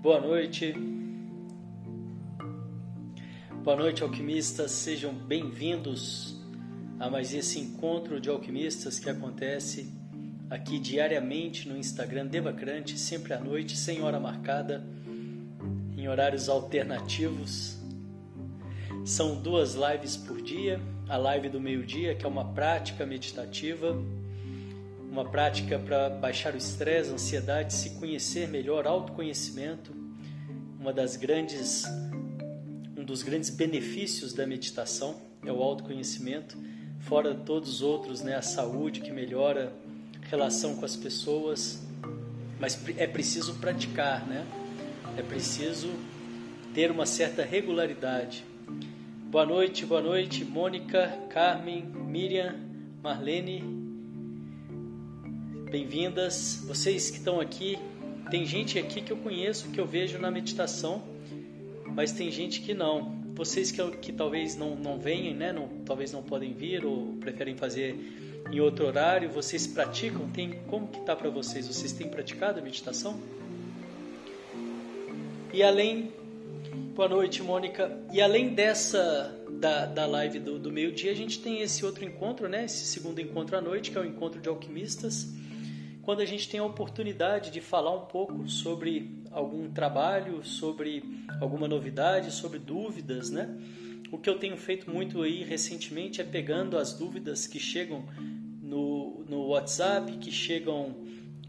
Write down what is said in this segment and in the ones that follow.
Boa noite. Boa noite, alquimistas. Sejam bem-vindos a mais esse encontro de alquimistas que acontece aqui diariamente no Instagram Devacrante, sempre à noite, sem hora marcada, em horários alternativos. São duas lives por dia. A live do meio-dia, que é uma prática meditativa, uma prática para baixar o estresse, a ansiedade, se conhecer melhor, autoconhecimento. Uma das grandes um dos grandes benefícios da meditação é o autoconhecimento, fora todos os outros, né, a saúde que melhora relação com as pessoas, mas é preciso praticar, né? É preciso ter uma certa regularidade. Boa noite, boa noite, Mônica, Carmen, Miriam, Marlene. Bem-vindas. Vocês que estão aqui, tem gente aqui que eu conheço, que eu vejo na meditação, mas tem gente que não. Vocês que, que talvez não, não venham, né? Não, talvez não podem vir ou preferem fazer em outro horário, vocês praticam? Tem como que tá para vocês? Vocês têm praticado a meditação? E além Boa noite, Mônica. E além dessa da, da live do, do meio-dia, a gente tem esse outro encontro, né? Esse segundo encontro à noite, que é o encontro de alquimistas, quando a gente tem a oportunidade de falar um pouco sobre algum trabalho, sobre alguma novidade, sobre dúvidas, né? O que eu tenho feito muito aí recentemente é pegando as dúvidas que chegam no, no WhatsApp, que chegam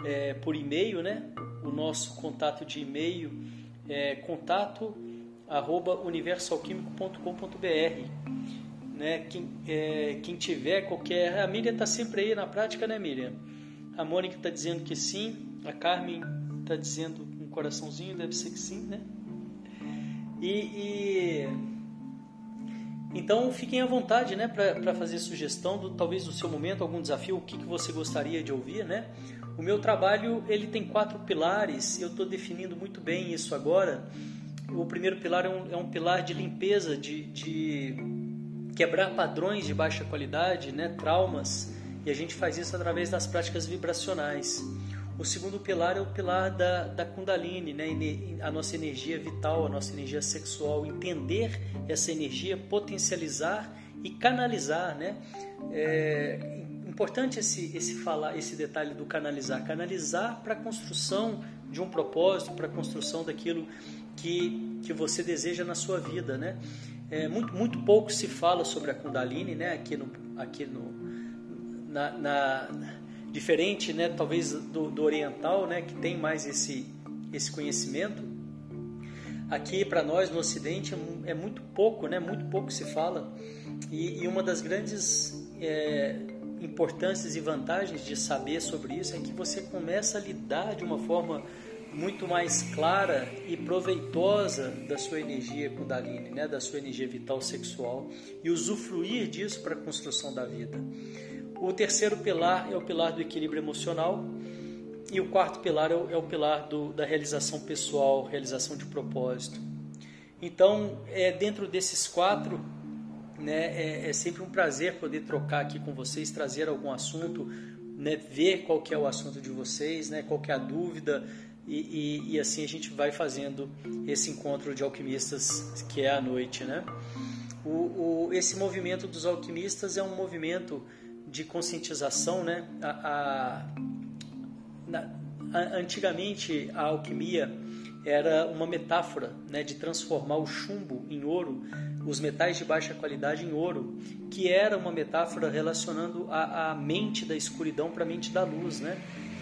é, por e-mail, né? O nosso contato de e-mail é contato arroba universalquímico.com.br. Né? Quem, é, quem tiver qualquer. A Miriam está sempre aí na prática, né, Miriam? A Mônica está dizendo que sim, a Carmen está dizendo um coraçãozinho, deve ser que sim, né? E, e... então fiquem à vontade, né, para fazer sugestão do talvez do seu momento, algum desafio, o que, que você gostaria de ouvir, né? O meu trabalho ele tem quatro pilares. Eu estou definindo muito bem isso agora o primeiro pilar é um, é um pilar de limpeza, de, de, quebrar padrões de baixa qualidade, né, traumas, e a gente faz isso através das práticas vibracionais. O segundo pilar é o pilar da, da Kundalini, né, a nossa energia vital, a nossa energia sexual, entender essa energia, potencializar e canalizar, né? É importante esse, esse falar, esse detalhe do canalizar, canalizar para a construção de um propósito, para a construção daquilo que, que você deseja na sua vida, né? É, muito, muito pouco se fala sobre a Kundalini, né? Aqui no, aqui no na, na diferente, né? Talvez do, do, oriental, né? Que tem mais esse esse conhecimento. Aqui para nós no Ocidente é, é muito pouco, né? Muito pouco se fala e, e uma das grandes é, importâncias e vantagens de saber sobre isso é que você começa a lidar de uma forma muito mais clara e proveitosa da sua energia Kundalini, né, da sua energia vital sexual e usufruir disso para a construção da vida. O terceiro pilar é o pilar do equilíbrio emocional e o quarto pilar é o, é o pilar do, da realização pessoal, realização de propósito. Então, é dentro desses quatro, né, é, é sempre um prazer poder trocar aqui com vocês, trazer algum assunto, né, ver qual que é o assunto de vocês, né, qual que é a dúvida, e, e, e, assim a gente vai fazendo esse encontro de alquimistas que é à noite, né? O, o, esse movimento dos alquimistas é um movimento de conscientização, né? A, a, na, a, antigamente a alquimia era uma metáfora né, de transformar o chumbo em ouro, os metais de baixa qualidade em ouro, que era uma metáfora relacionando a, a mente da escuridão para a mente da luz, né?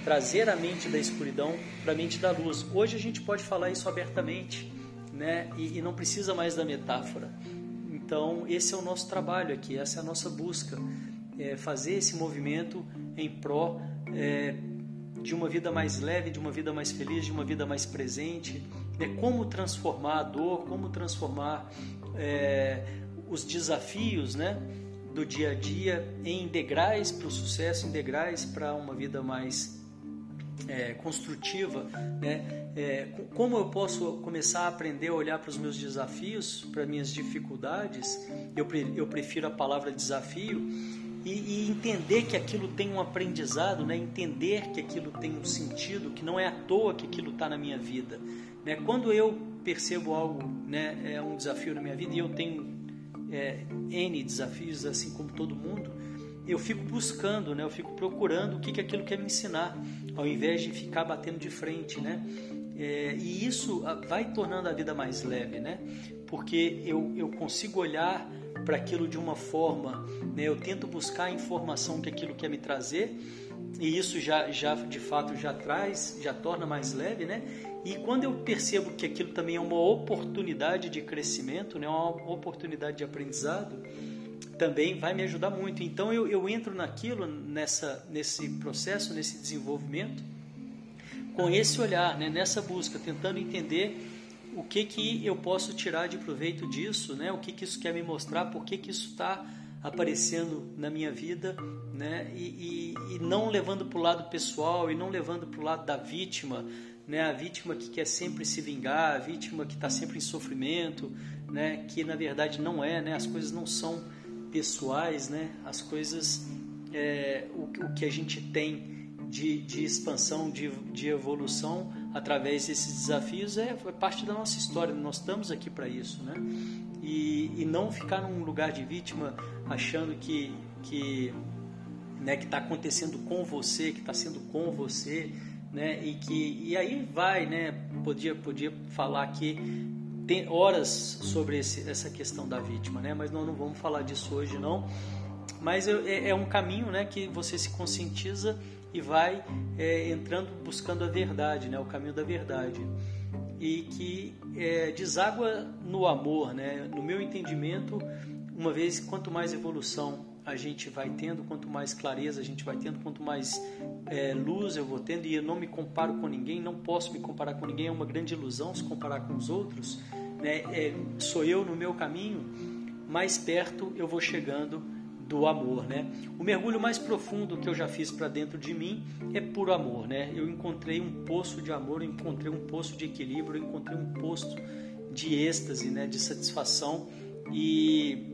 trazer a mente da escuridão para a mente da luz. Hoje a gente pode falar isso abertamente, né? E, e, não precisa mais da metáfora. Então esse é o nosso trabalho aqui, essa é a nossa busca, é fazer esse movimento em pró é, de uma vida mais leve, de uma vida mais feliz, de uma vida mais presente. É como transformar a dor, como transformar é, os desafios, né? do dia a dia em degraus para o sucesso, em degraus para uma vida mais é, construtiva, né? É, como eu posso começar a aprender a olhar para os meus desafios, para minhas dificuldades? Eu, eu prefiro a palavra desafio e, e, entender que aquilo tem um aprendizado, né? Entender que aquilo tem um sentido, que não é à toa que aquilo está na minha vida. Né? Quando eu percebo algo, né, é um desafio na minha vida e eu tenho é, N desafios, assim como todo mundo, eu fico buscando, né, eu fico procurando o que, que aquilo quer me ensinar, ao invés de ficar batendo de frente. Né? É, e isso ah, vai tornando a vida mais leve, né? porque eu, eu consigo olhar para aquilo de uma forma, né? eu tento buscar a informação que aquilo quer me trazer e isso já, já de fato já traz, já torna mais leve, né? E quando eu percebo que aquilo também é uma oportunidade de crescimento, né? uma oportunidade de aprendizado, também vai me ajudar muito. Então eu, eu entro naquilo, nessa, nesse processo, nesse desenvolvimento, com esse olhar, né? nessa busca, tentando entender o que, que eu posso tirar de proveito disso, né? o que, que isso quer me mostrar, por que, que isso está aparecendo na minha vida, né? E, e, e não levando para o lado pessoal e não levando para o lado da vítima, né? A vítima que quer sempre se vingar, a vítima que está sempre em sofrimento, né? Que na verdade não é, né? As coisas não são pessoais, né? As coisas, é, o, o que a gente tem de, de expansão, de, de evolução através desses desafios é, é parte da nossa história. Nós estamos aqui para isso, né? E, e não ficar num lugar de vítima achando que que né, que está acontecendo com você, que está sendo com você, né? E que e aí vai, né? Podia podia falar aqui tem horas sobre esse, essa questão da vítima, né? Mas nós não vamos falar disso hoje não. Mas é, é um caminho, né? Que você se conscientiza e vai é, entrando buscando a verdade, né? O caminho da verdade e que é, deságua no amor, né? No meu entendimento, uma vez quanto mais evolução a gente vai tendo, quanto mais clareza a gente vai tendo, quanto mais é, luz eu vou tendo, e eu não me comparo com ninguém, não posso me comparar com ninguém, é uma grande ilusão se comparar com os outros, né? É, sou eu no meu caminho, mais perto eu vou chegando do amor, né? O mergulho mais profundo que eu já fiz para dentro de mim é por amor, né? Eu encontrei um poço de amor, eu encontrei um poço de equilíbrio, eu encontrei um poço de êxtase, né? De satisfação e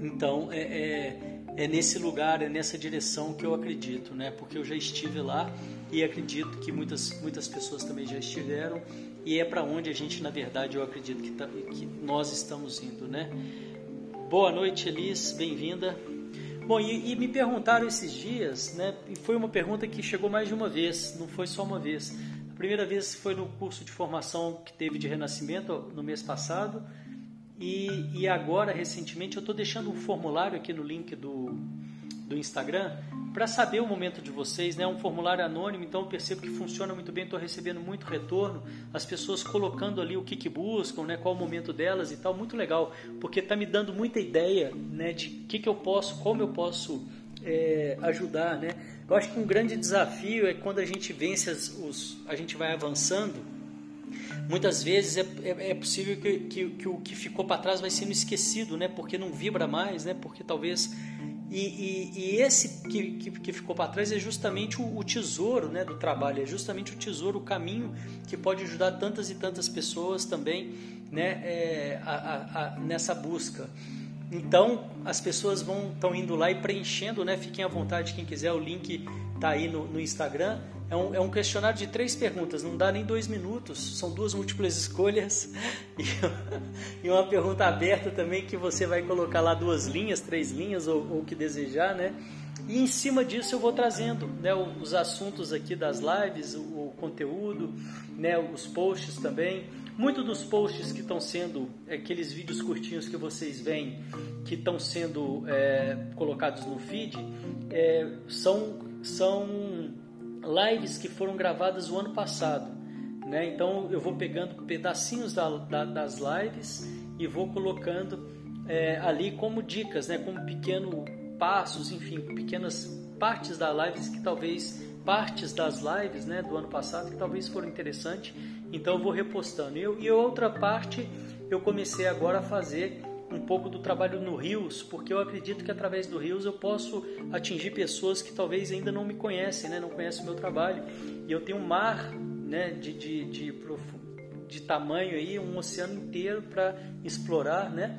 então é, é, é nesse lugar, é nessa direção que eu acredito, né? Porque eu já estive lá e acredito que muitas muitas pessoas também já estiveram e é para onde a gente na verdade eu acredito que, tá, que nós estamos indo, né? Boa noite, Elis, bem-vinda. Bom, e, e, me perguntaram esses dias, né? E foi uma pergunta que chegou mais de uma vez, não foi só uma vez. A primeira vez foi no curso de formação que teve de renascimento no mês passado. E, e agora, recentemente, eu estou deixando um formulário aqui no link do, do Instagram para saber o momento de vocês, né? É um formulário anônimo, então eu percebo que funciona muito bem, estou recebendo muito retorno, as pessoas colocando ali o que, que buscam, né? Qual o momento delas e tal, muito legal, porque está me dando muita ideia, né? De que, que eu posso, como eu posso é, ajudar, né? Eu acho que um grande desafio é quando a gente vence as, os, a gente vai avançando. Muitas vezes é, é, é possível que, que, que o que ficou para trás vai sendo esquecido, né? Porque não vibra mais, né? Porque talvez e, e, e esse que, que, que ficou para trás é justamente o, o, tesouro né, do trabalho, é justamente o tesouro, o caminho que pode ajudar tantas e tantas pessoas também né, é, a, a, a, nessa busca. Então as pessoas vão estão indo lá e preenchendo, né? Fiquem à vontade quem quiser, o link está aí no, no Instagram. É um, é um, questionário de três perguntas, não dá nem dois minutos, são duas múltiplas escolhas e, uma pergunta aberta também que você vai colocar lá duas linhas, três linhas ou o que desejar, né? E em cima disso eu vou trazendo né, os assuntos aqui das lives, o, o conteúdo, né, os posts também. Muitos dos posts que estão sendo, aqueles vídeos curtinhos que vocês veem, que estão sendo é, colocados no feed, é, são, são lives que foram gravadas o ano passado. Né? Então eu vou pegando pedacinhos da, da, das lives e vou colocando é, ali como dicas, né? como pequenos passos, enfim, pequenas partes da lives que talvez partes das lives né, do ano passado que talvez foram interessantes. Então eu vou repostando. E, e outra parte eu comecei agora a fazer um pouco do trabalho no Rios, porque eu acredito que através do Rios eu posso atingir pessoas que talvez ainda não me conhecem, né? não conhecem o meu trabalho. E eu tenho um mar né, de, de, de, de tamanho aí, um oceano inteiro para explorar, né?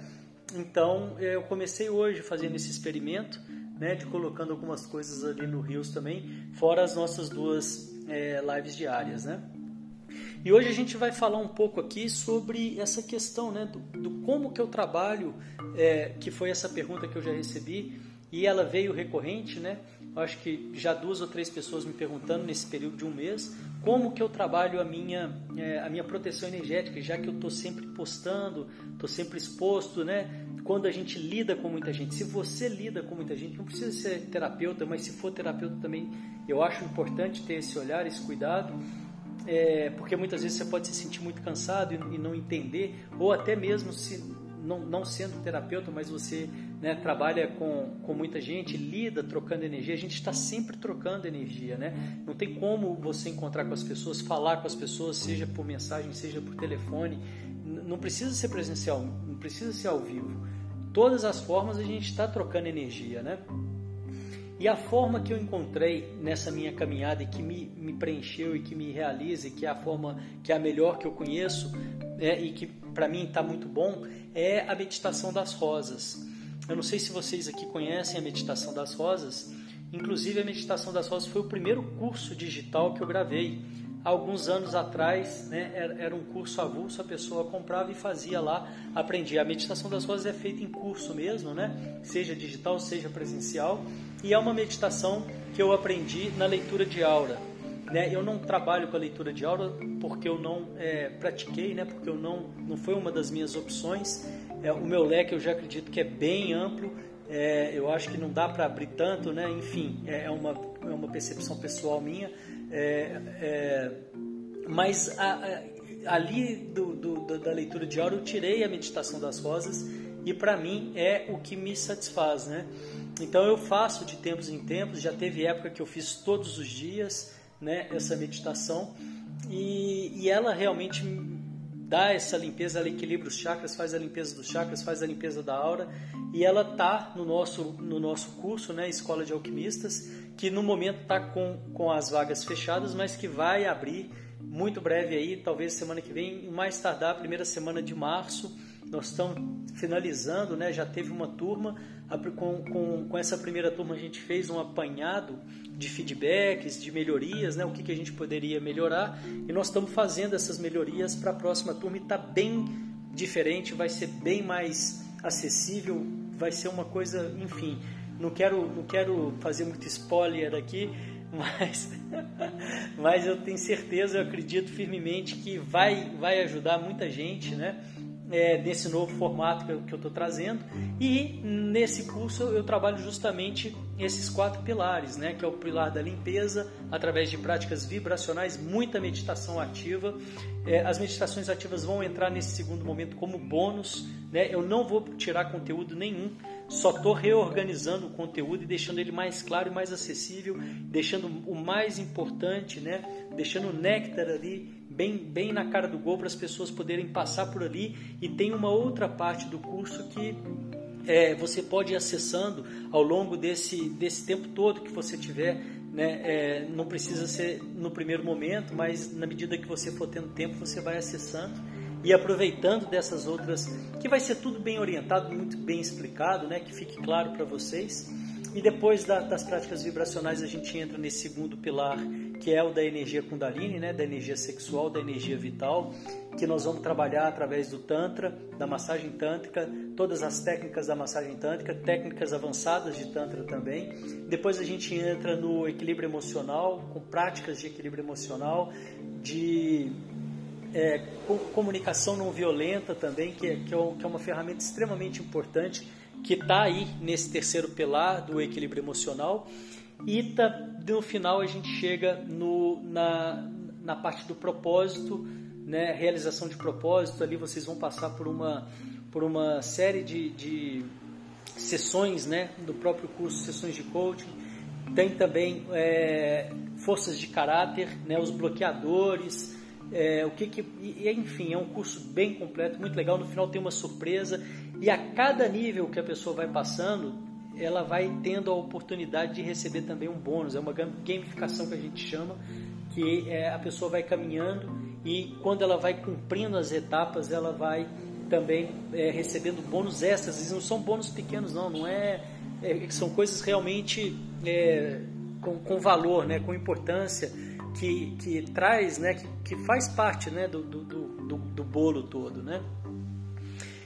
Então eu comecei hoje fazendo esse experimento, né, de colocando algumas coisas ali no Rios também, fora as nossas duas é, lives diárias, né? E hoje a gente vai falar um pouco aqui sobre essa questão, né, do, do como que eu trabalho, é, que foi essa pergunta que eu já recebi e ela veio recorrente, né? Eu acho que já duas ou três pessoas me perguntando nesse período de um mês como que eu trabalho a minha, é, a minha proteção energética, já que eu estou sempre postando, estou sempre exposto, né? Quando a gente lida com muita gente, se você lida com muita gente, não precisa ser terapeuta, mas se for terapeuta também, eu acho importante ter esse olhar, esse cuidado, é, porque muitas vezes você pode se sentir muito cansado e, e não entender, ou até mesmo se não, não sendo terapeuta, mas você né, trabalha com, com muita gente, lida trocando energia, a gente está sempre trocando energia, né? Não tem como você encontrar com as pessoas, falar com as pessoas, seja por mensagem, seja por telefone, não precisa ser presencial, não precisa ser ao vivo. Todas as formas a gente está trocando energia, né? E a forma que eu encontrei nessa minha caminhada e que me, me preencheu e que me realiza, e que é a forma que é a melhor que eu conheço é, e que para mim está muito bom, é a meditação das rosas. Eu não sei se vocês aqui conhecem a meditação das rosas. Inclusive, a meditação das rosas foi o primeiro curso digital que eu gravei. Alguns anos atrás, né, era um curso avulso, a pessoa comprava e fazia lá, aprendia. A meditação das rosas é feita em curso mesmo, né? seja digital, seja presencial, e é uma meditação que eu aprendi na leitura de aura. Né? Eu não trabalho com a leitura de aura porque eu não é, pratiquei, né? porque eu não, não foi uma das minhas opções. É, o meu leque eu já acredito que é bem amplo, é, eu acho que não dá para abrir tanto, né? enfim, é, é uma, é uma percepção pessoal minha. É, é, mas a, a, ali do, do, da leitura de aura eu tirei a meditação das rosas e para mim é o que me satisfaz, né? Então eu faço de tempos em tempos, já teve época que eu fiz todos os dias, né, essa meditação e, e ela realmente dá essa limpeza, ela equilibra os chakras, faz a limpeza dos chakras, faz a limpeza da aura e ela tá no nosso no nosso curso, né, Escola de Alquimistas, que no momento está com, com as vagas fechadas, mas que vai abrir muito breve aí, talvez semana que vem, mais tardar, primeira semana de março. Nós estamos finalizando, né? Já teve uma turma, com, com, com essa primeira turma a gente fez um apanhado de feedbacks, de melhorias, né? o que, que a gente poderia melhorar. E nós estamos fazendo essas melhorias para a próxima turma e está bem diferente, vai ser bem mais acessível, vai ser uma coisa, enfim. Não quero, não quero fazer muito spoiler aqui, mas, mas eu tenho certeza, eu acredito firmemente que vai, vai ajudar muita gente, né? É, nesse novo formato que eu estou trazendo. E nesse curso eu trabalho justamente esses quatro pilares, né? que é o pilar da limpeza, através de práticas vibracionais, muita meditação ativa. É, as meditações ativas vão entrar nesse segundo momento como bônus. Né? Eu não vou tirar conteúdo nenhum, só estou reorganizando o conteúdo e deixando ele mais claro e mais acessível, deixando o mais importante, né? deixando o néctar ali bem, bem na cara do gol para as pessoas poderem passar por ali. E tem uma outra parte do curso que é, você pode ir acessando ao longo desse, desse tempo todo que você tiver. Né? É, não precisa ser no primeiro momento, mas na medida que você for tendo tempo, você vai acessando e aproveitando dessas outras, que vai ser tudo bem orientado, muito bem explicado, né? que fique claro para vocês. E depois da, das práticas vibracionais a gente entra nesse segundo pilar, que é o da energia Kundalini, né, da energia sexual, da energia vital, que nós vamos trabalhar através do Tantra, da massagem tântrica, todas as técnicas da massagem tântrica, técnicas avançadas de Tantra também. Depois a gente entra no equilíbrio emocional, com práticas de equilíbrio emocional, de é, comunicação não violenta também, que é, que é uma ferramenta extremamente importante que está aí nesse terceiro pilar do equilíbrio emocional. E tá, no final a gente chega no, na, na parte do propósito, né, realização de propósito. Ali vocês vão passar por uma, por uma série de, de sessões né, do próprio curso, sessões de coaching. Tem também é, forças de caráter, né, os bloqueadores, é, o que, que e, enfim é um curso bem completo, muito legal. No final tem uma surpresa e a cada nível que a pessoa vai passando, ela vai tendo a oportunidade de receber também um bônus. É uma gamificação que a gente chama, que é, a pessoa vai caminhando e quando ela vai cumprindo as etapas, ela vai também é, recebendo bônus extras. E não são bônus pequenos, não, não é, é são coisas realmente é, com, com valor, né, com importância que, que traz, né, que, que faz parte né, do, do, do, do bolo todo, né?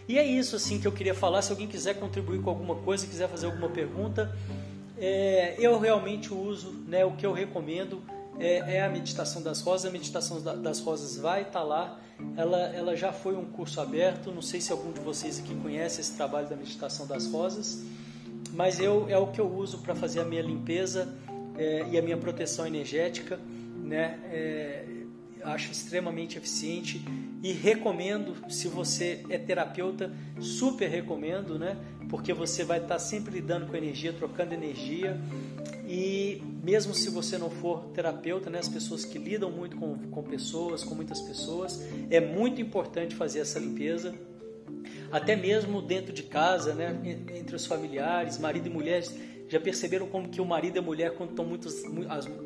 E é isso assim que eu queria falar. Se alguém quiser contribuir com alguma coisa, quiser fazer alguma pergunta, é, eu realmente uso, né, o que eu recomendo é, é, a meditação das rosas. A meditação das rosas vai estar tá lá. Ela, ela já foi um curso aberto. Não sei se algum de vocês aqui conhece esse trabalho da meditação das rosas, mas eu é o que eu uso para fazer a minha limpeza é, e a minha proteção energética, né? É, acho extremamente eficiente e recomendo, se você é terapeuta, super recomendo, né? Porque você vai estar sempre lidando com energia, trocando energia e mesmo se você não for terapeuta, né, as pessoas que lidam muito com, com pessoas, com muitas pessoas, é muito importante fazer essa limpeza, até mesmo dentro de casa, né, entre os familiares, marido e mulheres. Já perceberam como que o marido e a mulher, quando estão muitos,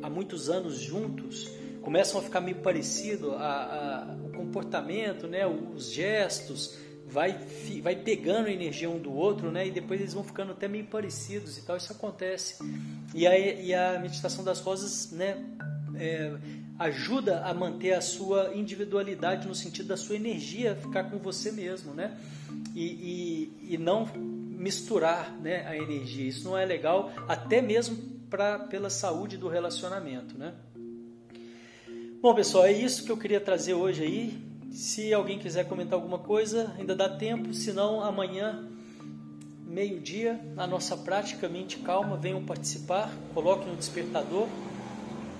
há muitos anos juntos, começam a ficar meio parecido a, a, o comportamento, né, os gestos, vai, vai pegando a energia um do outro, né? E depois eles vão ficando até meio parecidos e tal. Isso acontece. E a, e a meditação das rosas, né? É, ajuda a manter a sua individualidade no sentido da sua energia ficar com você mesmo, né? E, e, e não misturar né, a energia. Isso não é legal, até mesmo pra, pela saúde do relacionamento, né? Bom, pessoal, é isso que eu queria trazer hoje aí. Se alguém quiser comentar alguma coisa, ainda dá tempo, se não, amanhã, meio-dia, a nossa prática Mente Calma, venham participar, coloquem no despertador.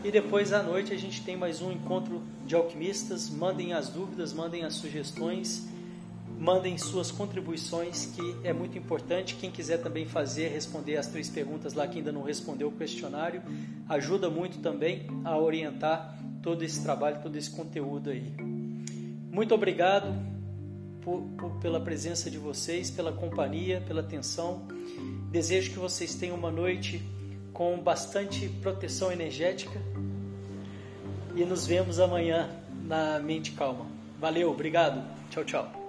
E depois à noite a gente tem mais um encontro de alquimistas. Mandem as dúvidas, mandem as sugestões, mandem suas contribuições, que é muito importante. Quem quiser também fazer, responder as três perguntas lá que ainda não respondeu o questionário, ajuda muito também a orientar todo esse trabalho, todo esse conteúdo aí. Muito obrigado por, por, pela presença de vocês, pela companhia, pela atenção. Desejo que vocês tenham uma noite com bastante proteção energética e nos vemos amanhã na Mente Calma. Valeu, obrigado. Tchau, tchau.